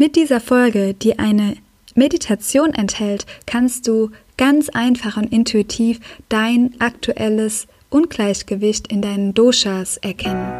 Mit dieser Folge, die eine Meditation enthält, kannst du ganz einfach und intuitiv dein aktuelles Ungleichgewicht in deinen Doshas erkennen.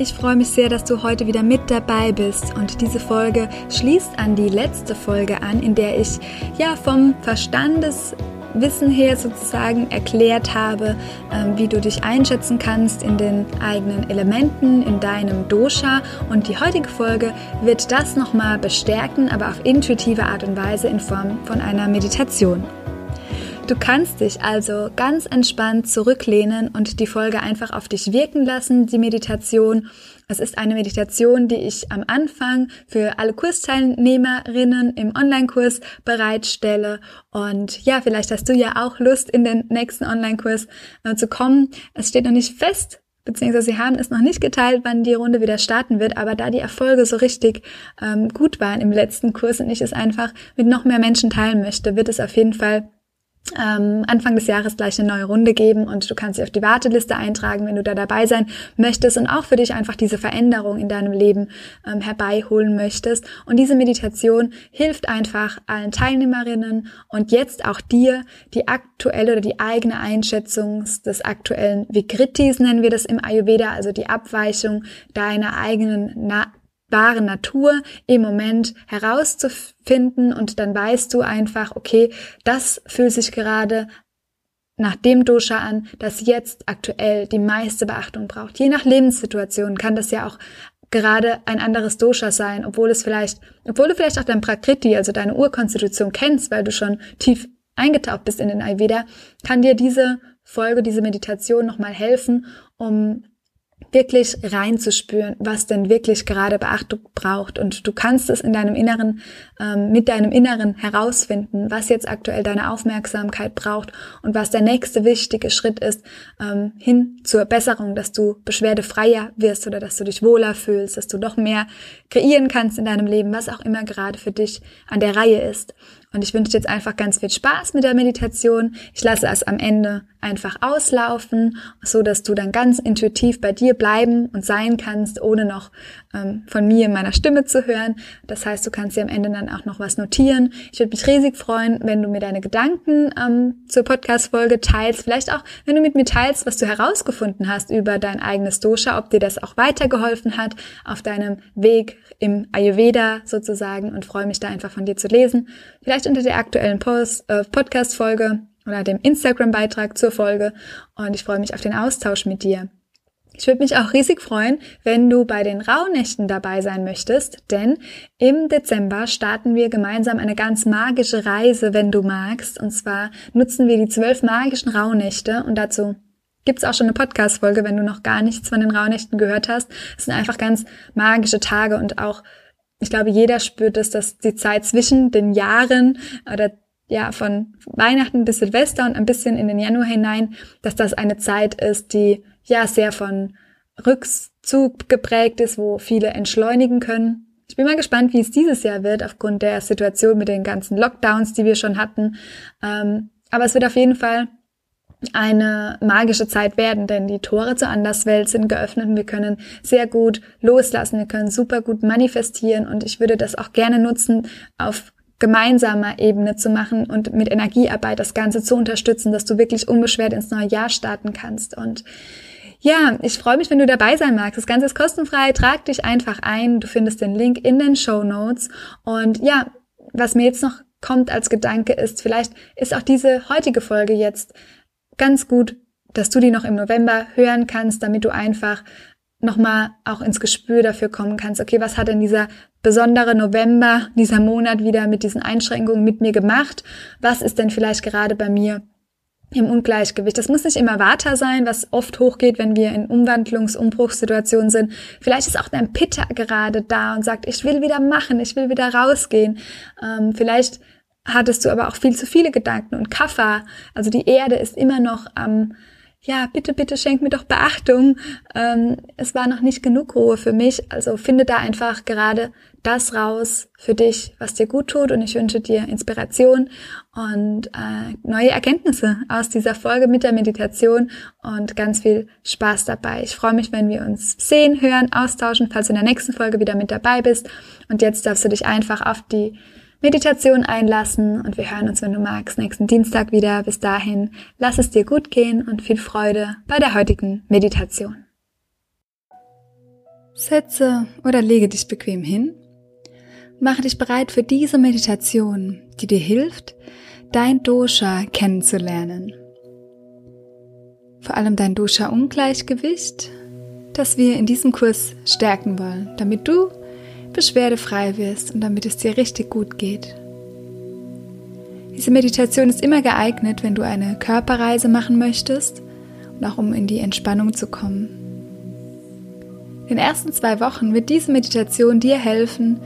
Ich freue mich sehr, dass du heute wieder mit dabei bist und diese Folge schließt an die letzte Folge an, in der ich ja vom Verstandeswissen her sozusagen erklärt habe, ähm, wie du dich einschätzen kannst in den eigenen Elementen, in deinem Dosha. Und die heutige Folge wird das nochmal bestärken, aber auf intuitive Art und Weise in Form von einer Meditation. Du kannst dich also ganz entspannt zurücklehnen und die Folge einfach auf dich wirken lassen, die Meditation. Es ist eine Meditation, die ich am Anfang für alle Kursteilnehmerinnen im Online-Kurs bereitstelle. Und ja, vielleicht hast du ja auch Lust, in den nächsten Online-Kurs äh, zu kommen. Es steht noch nicht fest, beziehungsweise sie haben es noch nicht geteilt, wann die Runde wieder starten wird, aber da die Erfolge so richtig ähm, gut waren im letzten Kurs und ich es einfach mit noch mehr Menschen teilen möchte, wird es auf jeden Fall ähm, Anfang des Jahres gleich eine neue Runde geben und du kannst dich auf die Warteliste eintragen, wenn du da dabei sein möchtest und auch für dich einfach diese Veränderung in deinem Leben ähm, herbeiholen möchtest. Und diese Meditation hilft einfach allen Teilnehmerinnen und jetzt auch dir, die aktuelle oder die eigene Einschätzung des aktuellen Vikritis nennen wir das im Ayurveda, also die Abweichung deiner eigenen Na wahre Natur im Moment herauszufinden und dann weißt du einfach, okay, das fühlt sich gerade nach dem Dosha an, das jetzt aktuell die meiste Beachtung braucht. Je nach Lebenssituation kann das ja auch gerade ein anderes Dosha sein, obwohl es vielleicht, obwohl du vielleicht auch dein Prakriti, also deine Urkonstitution kennst, weil du schon tief eingetaucht bist in den Ayurveda, kann dir diese Folge, diese Meditation nochmal helfen, um wirklich reinzuspüren, was denn wirklich gerade Beachtung braucht. Und du kannst es in deinem Inneren, ähm, mit deinem Inneren herausfinden, was jetzt aktuell deine Aufmerksamkeit braucht und was der nächste wichtige Schritt ist, ähm, hin zur Besserung, dass du beschwerdefreier wirst oder dass du dich wohler fühlst, dass du noch mehr kreieren kannst in deinem Leben, was auch immer gerade für dich an der Reihe ist. Und ich wünsche dir jetzt einfach ganz viel Spaß mit der Meditation. Ich lasse es am Ende einfach auslaufen, so dass du dann ganz intuitiv bei dir bleiben und sein kannst, ohne noch ähm, von mir in meiner Stimme zu hören. Das heißt, du kannst dir am Ende dann auch noch was notieren. Ich würde mich riesig freuen, wenn du mir deine Gedanken ähm, zur Podcast-Folge teilst. Vielleicht auch, wenn du mit mir teilst, was du herausgefunden hast über dein eigenes Dosha, ob dir das auch weitergeholfen hat auf deinem Weg im Ayurveda sozusagen und freue mich da einfach von dir zu lesen. Vielleicht unter der aktuellen äh, Podcast-Folge oder dem Instagram-Beitrag zur Folge und ich freue mich auf den Austausch mit dir. Ich würde mich auch riesig freuen, wenn du bei den Rauhnächten dabei sein möchtest, denn im Dezember starten wir gemeinsam eine ganz magische Reise, wenn du magst. Und zwar nutzen wir die zwölf magischen Rauhnächte und dazu gibt's auch schon eine Podcast-Folge, wenn du noch gar nichts von den Rauhnächten gehört hast. Es sind einfach ganz magische Tage und auch ich glaube, jeder spürt es, dass die Zeit zwischen den Jahren oder ja, von Weihnachten bis Silvester und ein bisschen in den Januar hinein, dass das eine Zeit ist, die ja sehr von Rückzug geprägt ist, wo viele entschleunigen können. Ich bin mal gespannt, wie es dieses Jahr wird, aufgrund der Situation mit den ganzen Lockdowns, die wir schon hatten. Ähm, aber es wird auf jeden Fall eine magische Zeit werden, denn die Tore zur Anderswelt sind geöffnet und wir können sehr gut loslassen, wir können super gut manifestieren und ich würde das auch gerne nutzen, auf gemeinsamer Ebene zu machen und mit Energiearbeit das Ganze zu unterstützen, dass du wirklich unbeschwert ins neue Jahr starten kannst und ja, ich freue mich, wenn du dabei sein magst. Das Ganze ist kostenfrei. Trag dich einfach ein. Du findest den Link in den Show Notes. Und ja, was mir jetzt noch kommt als Gedanke ist, vielleicht ist auch diese heutige Folge jetzt ganz gut, dass du die noch im November hören kannst, damit du einfach nochmal auch ins Gespür dafür kommen kannst, okay, was hat denn dieser besondere November, dieser Monat wieder mit diesen Einschränkungen mit mir gemacht? Was ist denn vielleicht gerade bei mir im Ungleichgewicht. Das muss nicht immer Vata sein, was oft hochgeht, wenn wir in Umwandlungs-, Umbruchssituationen sind. Vielleicht ist auch dein Pitta gerade da und sagt, ich will wieder machen, ich will wieder rausgehen. Ähm, vielleicht hattest du aber auch viel zu viele Gedanken und Kaffa, also die Erde ist immer noch am ja, bitte, bitte schenk mir doch Beachtung. Ähm, es war noch nicht genug Ruhe für mich. Also finde da einfach gerade das raus für dich, was dir gut tut. Und ich wünsche dir Inspiration und äh, neue Erkenntnisse aus dieser Folge mit der Meditation und ganz viel Spaß dabei. Ich freue mich, wenn wir uns sehen, hören, austauschen, falls du in der nächsten Folge wieder mit dabei bist. Und jetzt darfst du dich einfach auf die Meditation einlassen und wir hören uns, wenn du magst, nächsten Dienstag wieder. Bis dahin, lass es dir gut gehen und viel Freude bei der heutigen Meditation. Setze oder lege dich bequem hin. Mache dich bereit für diese Meditation, die dir hilft, dein Dosha kennenzulernen. Vor allem dein Dosha-Ungleichgewicht, das wir in diesem Kurs stärken wollen, damit du beschwerdefrei wirst und damit es dir richtig gut geht. Diese Meditation ist immer geeignet, wenn du eine Körperreise machen möchtest und auch um in die Entspannung zu kommen. In den ersten zwei Wochen wird diese Meditation dir helfen,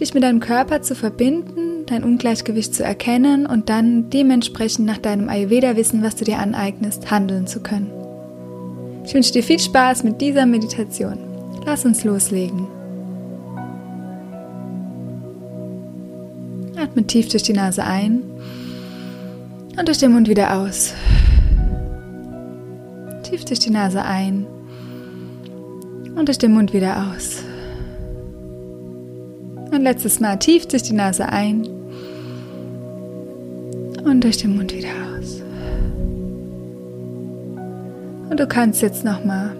dich mit deinem Körper zu verbinden, dein Ungleichgewicht zu erkennen und dann dementsprechend nach deinem Ayurveda-Wissen, was du dir aneignest, handeln zu können. Ich wünsche dir viel Spaß mit dieser Meditation. Lass uns loslegen. Atme tief durch die Nase ein und durch den Mund wieder aus. Tief durch die Nase ein und durch den Mund wieder aus. Und letztes Mal tief durch die Nase ein und durch den Mund wieder aus. Und du kannst jetzt nochmal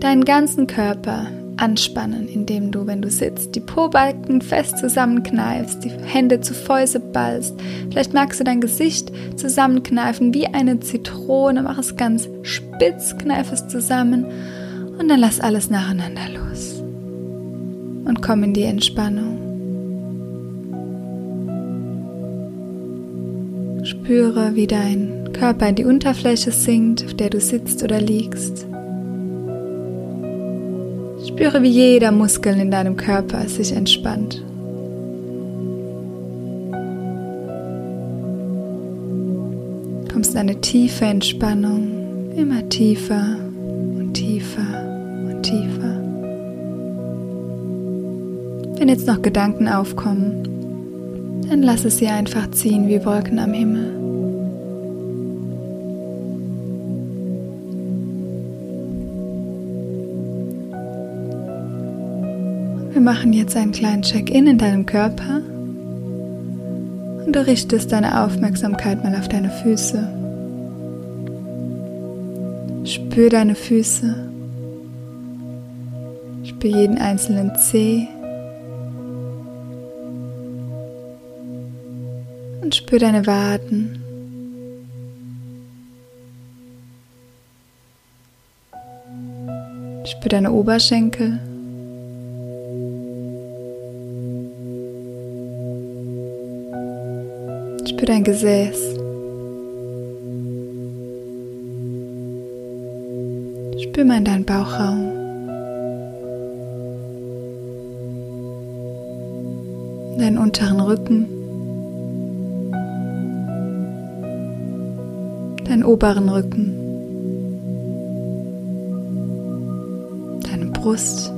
deinen ganzen Körper anspannen, indem du, wenn du sitzt, die Pobalken fest zusammenkneifst, die Hände zu Fäuse ballst. Vielleicht magst du dein Gesicht zusammenkneifen wie eine Zitrone, mach es ganz spitz, kneif es zusammen und dann lass alles nacheinander los. Und komm in die Entspannung. Spüre, wie dein Körper in die Unterfläche sinkt, auf der du sitzt oder liegst. Spüre, wie jeder Muskel in deinem Körper sich entspannt. Kommst in eine tiefe Entspannung, immer tiefer und tiefer und tiefer. Wenn jetzt noch Gedanken aufkommen, dann lass es sie einfach ziehen wie Wolken am Himmel. Wir machen jetzt einen kleinen Check-in in deinem Körper und du richtest deine Aufmerksamkeit mal auf deine Füße. Spür deine Füße. Spür jeden einzelnen Zeh. Und spür deine Waden. Spür deine Oberschenkel. Für dein Gesäß. Spür mal in deinen Bauchraum. Deinen unteren Rücken. Deinen oberen Rücken. Deine Brust.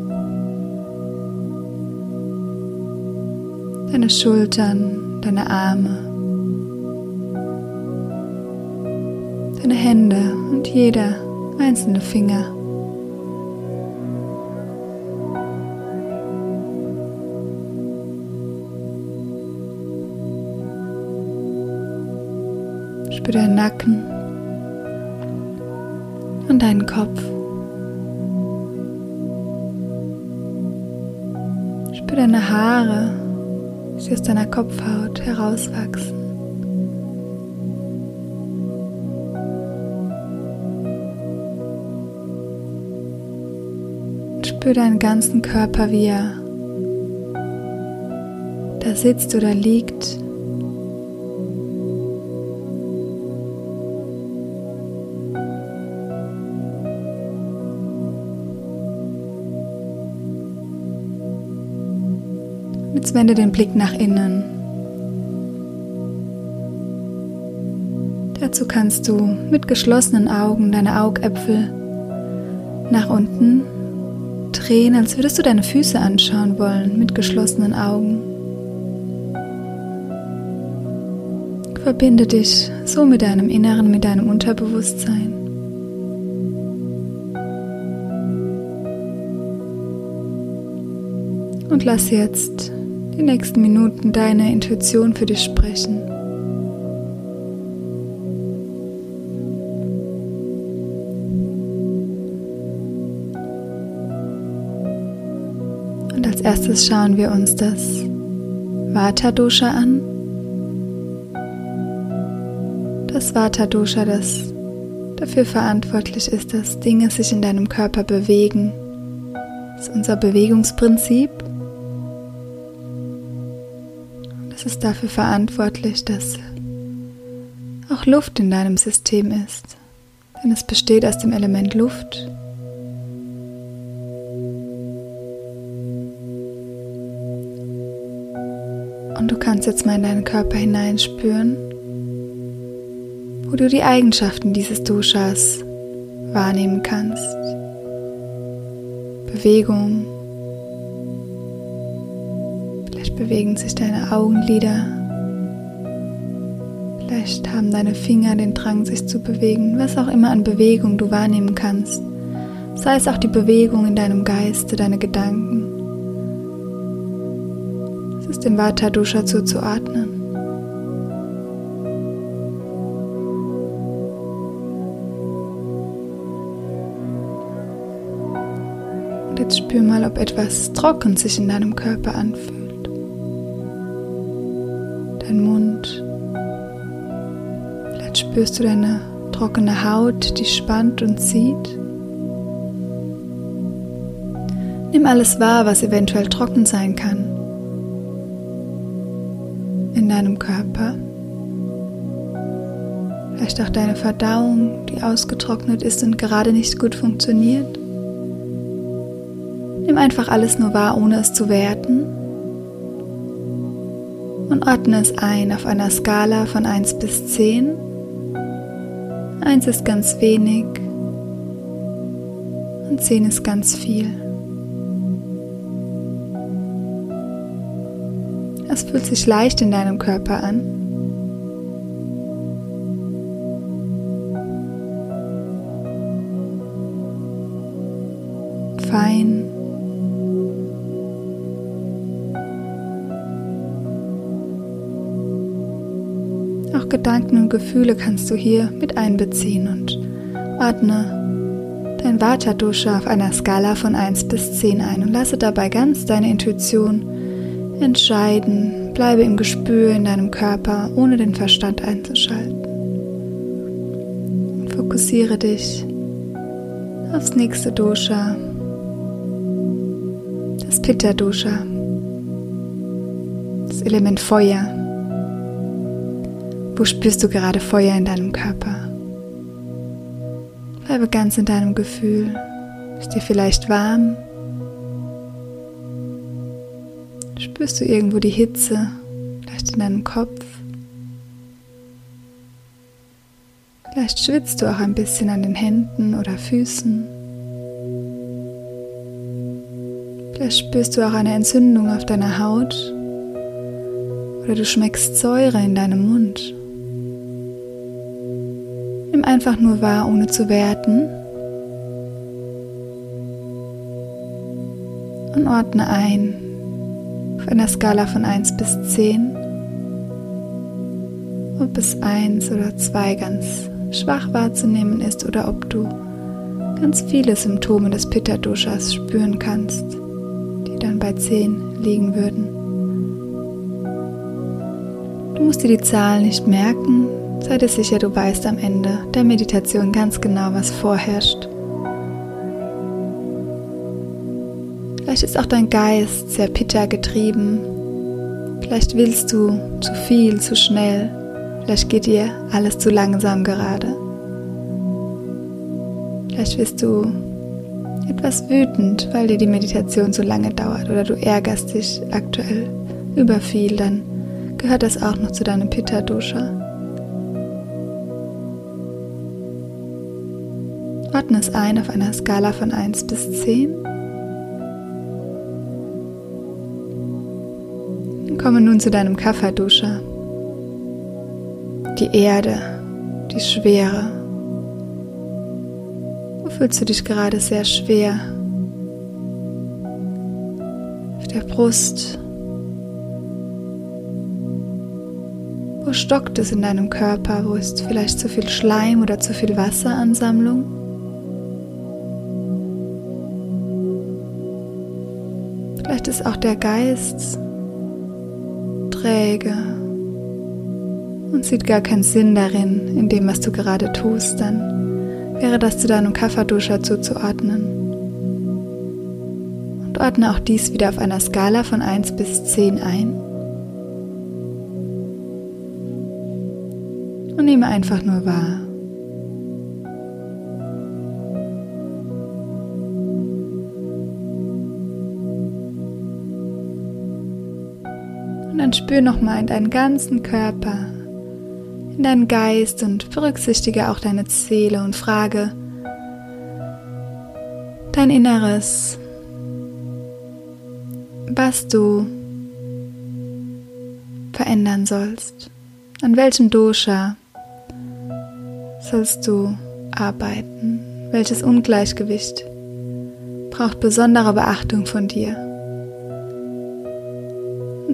Deine Schultern, deine Arme. Deine Hände und jeder einzelne Finger. Spür deinen Nacken und deinen Kopf. Spür deine Haare, die aus deiner Kopfhaut herauswachsen. Spür deinen ganzen Körper, wie er da sitzt oder liegt. Jetzt wende den Blick nach innen. Dazu kannst du mit geschlossenen Augen deine Augäpfel nach unten drehen, als würdest du deine Füße anschauen wollen mit geschlossenen Augen. Verbinde dich so mit deinem Inneren, mit deinem Unterbewusstsein. Und lass jetzt die nächsten Minuten deine Intuition für dich sprechen. Und als erstes schauen wir uns das Vata Dosha an. Das Vata Dosha, das dafür verantwortlich ist, dass Dinge sich in deinem Körper bewegen. Das ist unser Bewegungsprinzip. Das ist dafür verantwortlich, dass auch Luft in deinem System ist. Denn es besteht aus dem Element Luft Und du kannst jetzt mal in deinen Körper hineinspüren, wo du die Eigenschaften dieses Doshas wahrnehmen kannst. Bewegung. Vielleicht bewegen sich deine Augenlider. Vielleicht haben deine Finger den Drang, sich zu bewegen. Was auch immer an Bewegung du wahrnehmen kannst. Sei es auch die Bewegung in deinem Geiste, deine Gedanken dem Vata Dosha zuzuordnen. Und jetzt spür mal, ob etwas trocken sich in deinem Körper anfühlt. Dein Mund. Vielleicht spürst du deine trockene Haut, die spannt und zieht. Nimm alles wahr, was eventuell trocken sein kann Vielleicht auch deine Verdauung, die ausgetrocknet ist und gerade nicht gut funktioniert. Nimm einfach alles nur wahr, ohne es zu werten. Und ordne es ein auf einer Skala von 1 bis 10. 1 ist ganz wenig und 10 ist ganz viel. Es fühlt sich leicht in deinem Körper an. Fein. Auch Gedanken und Gefühle kannst du hier mit einbeziehen und ordne dein Vata-Dosha auf einer Skala von 1 bis 10 ein und lasse dabei ganz deine Intuition entscheiden, bleibe im Gespür in deinem Körper, ohne den Verstand einzuschalten. fokussiere dich aufs nächste Dosha, Pitta Dosha, das Element Feuer. Wo spürst du gerade Feuer in deinem Körper? Bleibe ganz in deinem Gefühl. Ist dir vielleicht warm? Spürst du irgendwo die Hitze, vielleicht in deinem Kopf? Vielleicht schwitzt du auch ein bisschen an den Händen oder Füßen. Vielleicht spürst du auch eine Entzündung auf deiner Haut oder du schmeckst Säure in deinem Mund. Nimm einfach nur wahr, ohne zu werten. Und ordne ein, auf einer Skala von 1 bis 10, ob es 1 oder 2 ganz schwach wahrzunehmen ist oder ob du ganz viele Symptome des Pitta-Doshas spüren kannst, dann bei 10 liegen würden. Du musst dir die Zahlen nicht merken, sei dir sicher, du weißt am Ende der Meditation ganz genau, was vorherrscht. Vielleicht ist auch dein Geist sehr pitta getrieben. Vielleicht willst du zu viel, zu schnell. Vielleicht geht dir alles zu langsam gerade. Vielleicht bist du etwas wütend, weil dir die Meditation so lange dauert oder du ärgerst dich aktuell überfiel, dann gehört das auch noch zu deinem Pitta-Dosha. Ordne es ein auf einer Skala von 1 bis 10. Komme nun zu deinem Kapha-Dosha. Die Erde, die Schwere. Fühlst du dich gerade sehr schwer? Auf der Brust. Wo stockt es in deinem Körper? Wo ist vielleicht zu viel Schleim oder zu viel Wasseransammlung? Vielleicht ist auch der Geist träge und sieht gar keinen Sinn darin, in dem, was du gerade tust, dann wäre das zu deinem Kafferduscher zuzuordnen. Und ordne auch dies wieder auf einer Skala von 1 bis 10 ein. Und nehme einfach nur wahr. Und dann spür nochmal in deinen ganzen Körper, in deinen Geist und berücksichtige auch deine Seele und frage dein Inneres, was du verändern sollst. An welchem Dosha sollst du arbeiten? Welches Ungleichgewicht braucht besondere Beachtung von dir?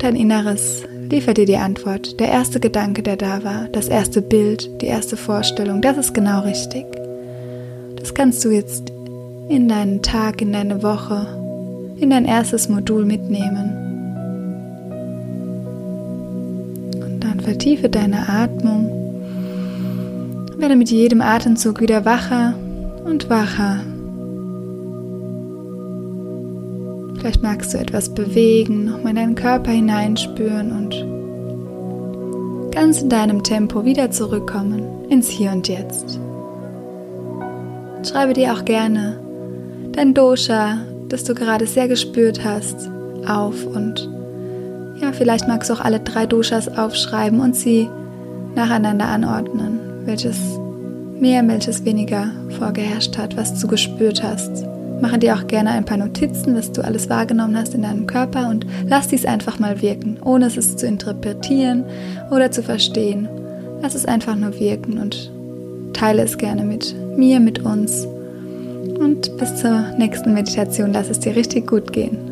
und dein Inneres liefert dir die Antwort. Der erste Gedanke, der da war, das erste Bild, die erste Vorstellung, das ist genau richtig. Das kannst du jetzt in deinen Tag, in deine Woche, in dein erstes Modul mitnehmen. Und dann vertiefe deine Atmung. Werde mit jedem Atemzug wieder wacher und wacher Vielleicht magst du etwas bewegen, nochmal in deinen Körper hineinspüren und ganz in deinem Tempo wieder zurückkommen ins Hier und Jetzt. Schreibe dir auch gerne dein Dosha, das du gerade sehr gespürt hast, auf und ja, vielleicht magst du auch alle drei Doshas aufschreiben und sie nacheinander anordnen, welches mehr, welches weniger vorgeherrscht hat, was du gespürt hast. Mache dir auch gerne ein paar Notizen, was du alles wahrgenommen hast in deinem Körper und lass dies einfach mal wirken, ohne es zu interpretieren oder zu verstehen. Lass es einfach nur wirken und teile es gerne mit mir, mit uns. Und bis zur nächsten Meditation, lass es dir richtig gut gehen.